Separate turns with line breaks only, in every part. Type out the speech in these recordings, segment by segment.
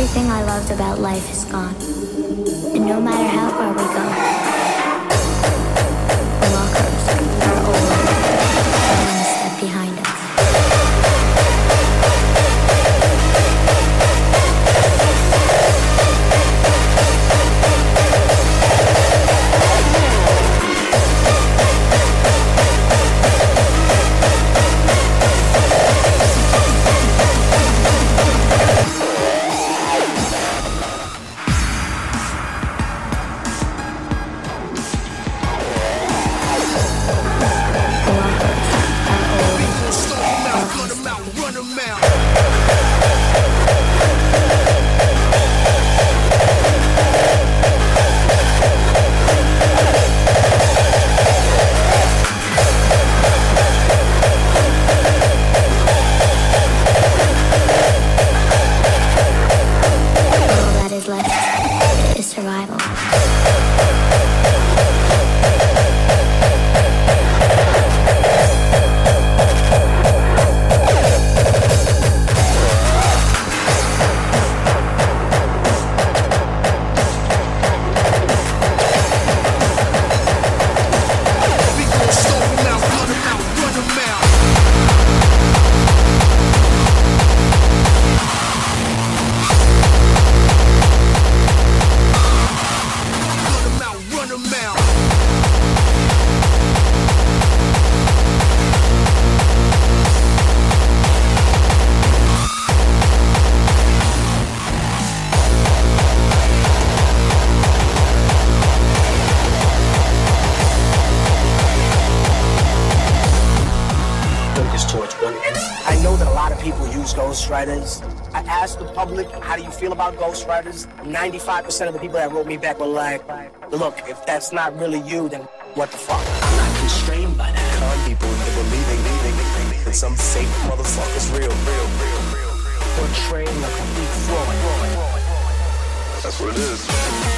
Everything I loved about life is
gone. And no matter how far we go,
ghostwriters. I asked the public, how do you feel about ghostwriters? 95% of the people that wrote me back were like, look, if that's not really you, then what the fuck? I'm not constrained by that.
Con people into believing, believing, believing that some fake motherfucker's real, real, real, real, real.
Portraying a complete fraud.
That's what it is.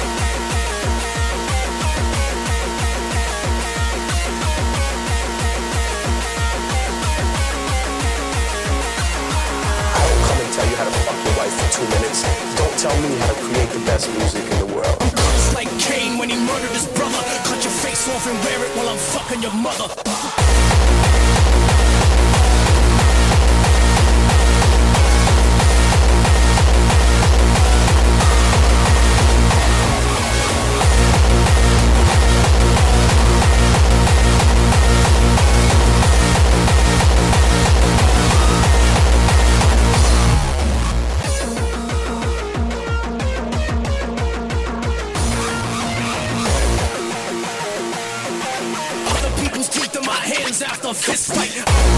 Tell you how to fuck your wife for two minutes. Don't tell me how to create the best music in the world.
It's like Cain when he murdered his brother. Cut your face off and wear it while I'm fucking your mother. Hands after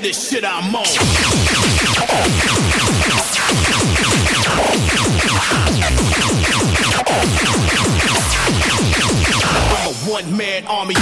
to
this shit I'm on. I'm a one man army.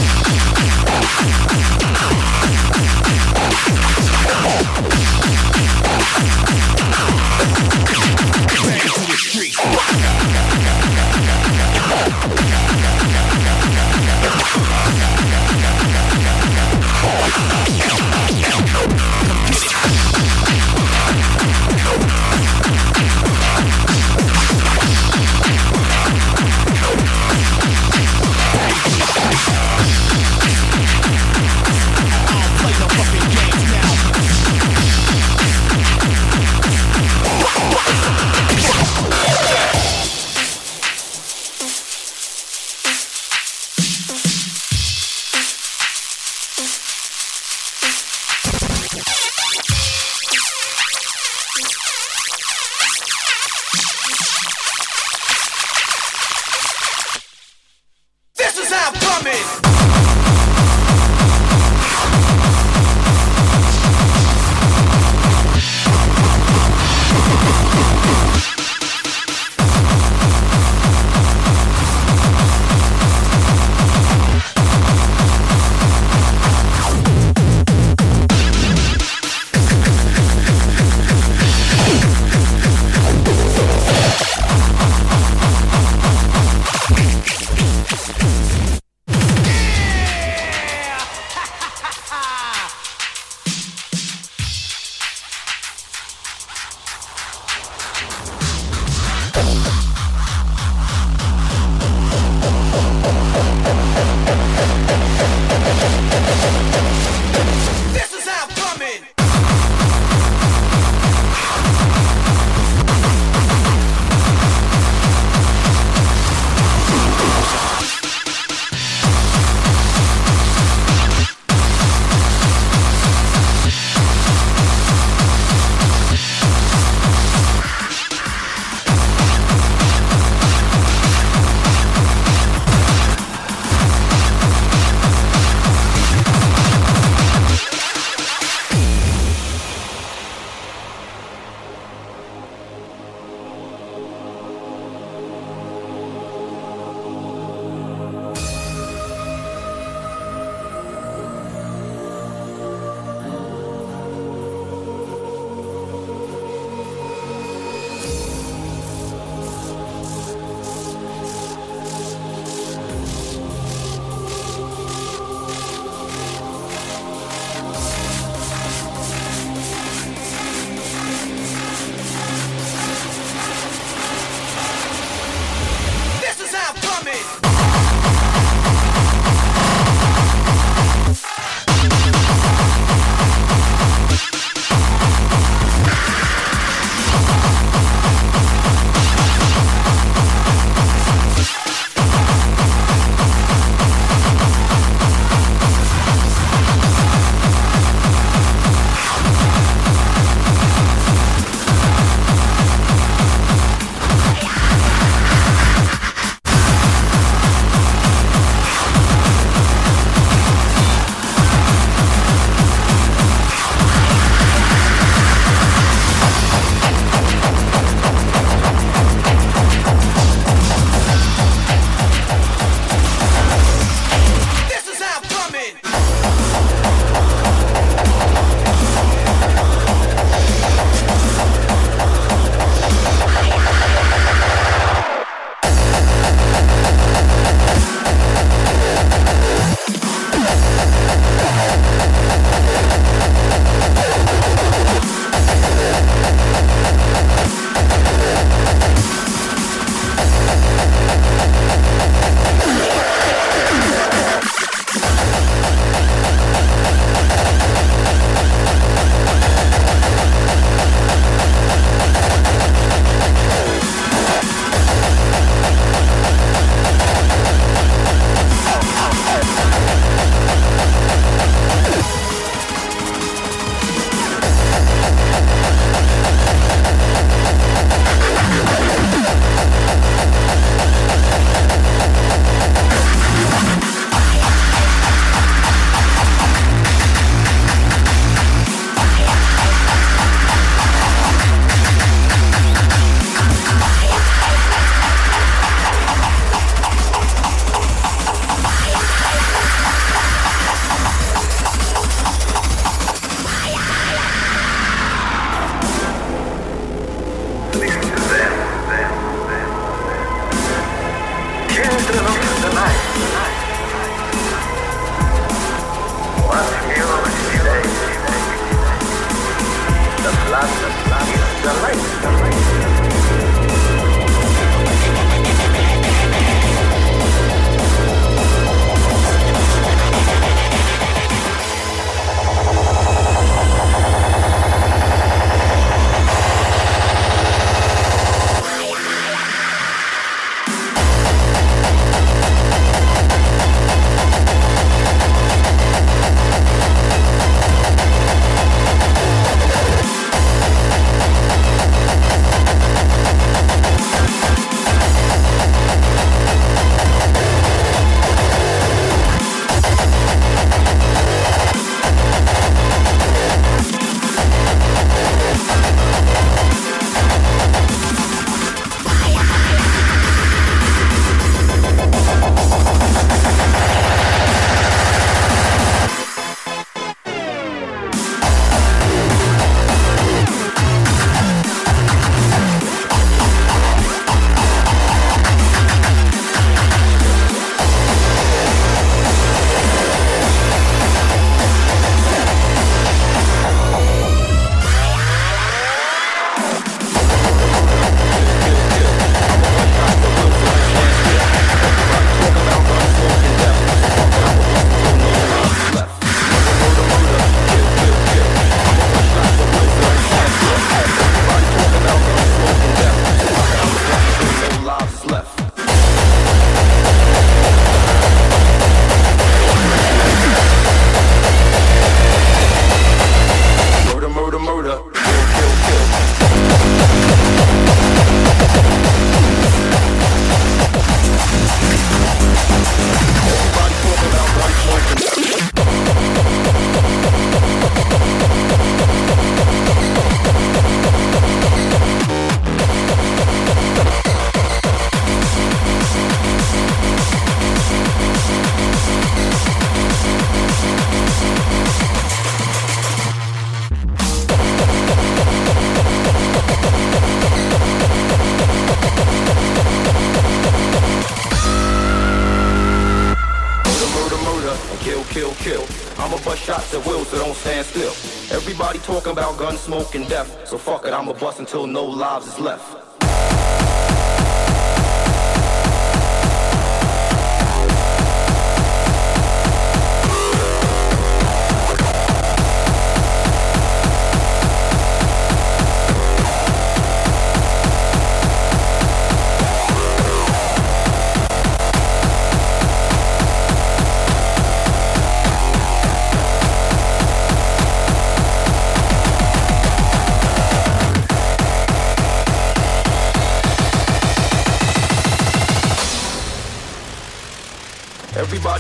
Everybody talking about gun smoke and death. So fuck it, I'ma bust until no lives is left.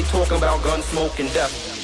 talking about gun smoke and death.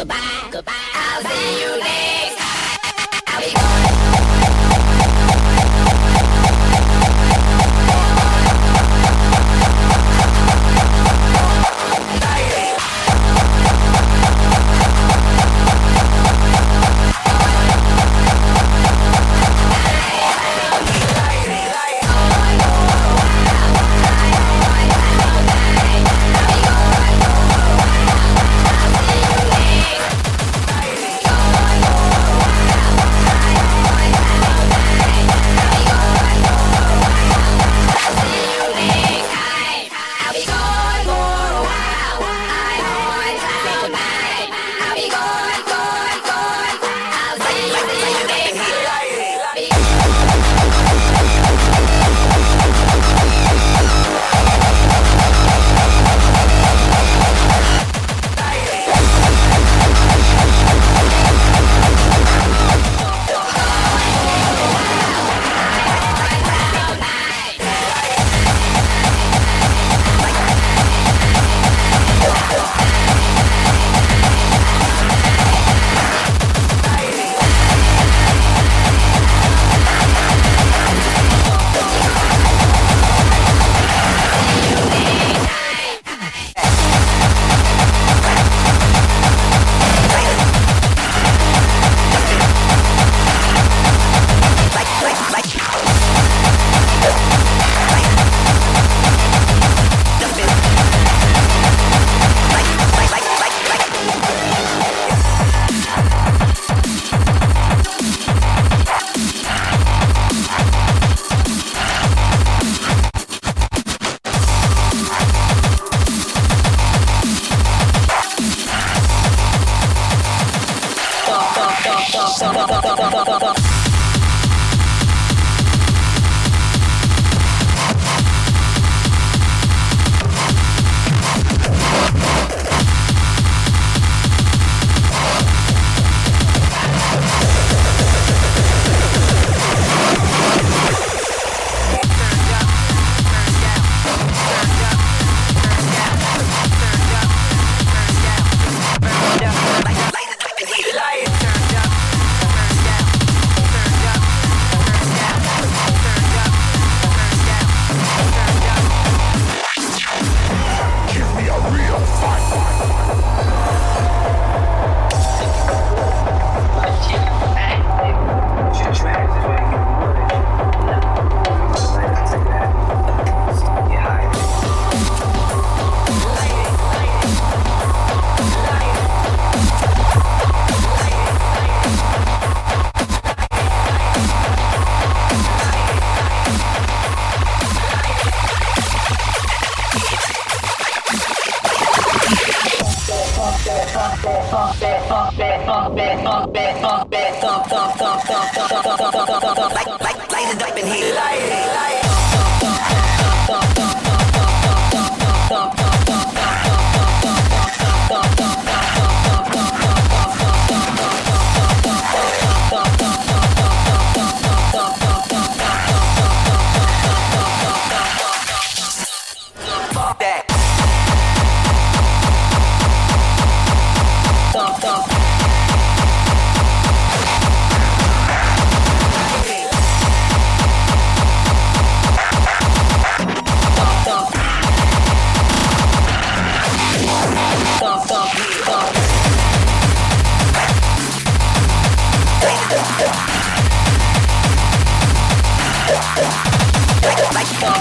Goodbye, goodbye. I'll see you next
Pop.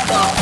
Stop!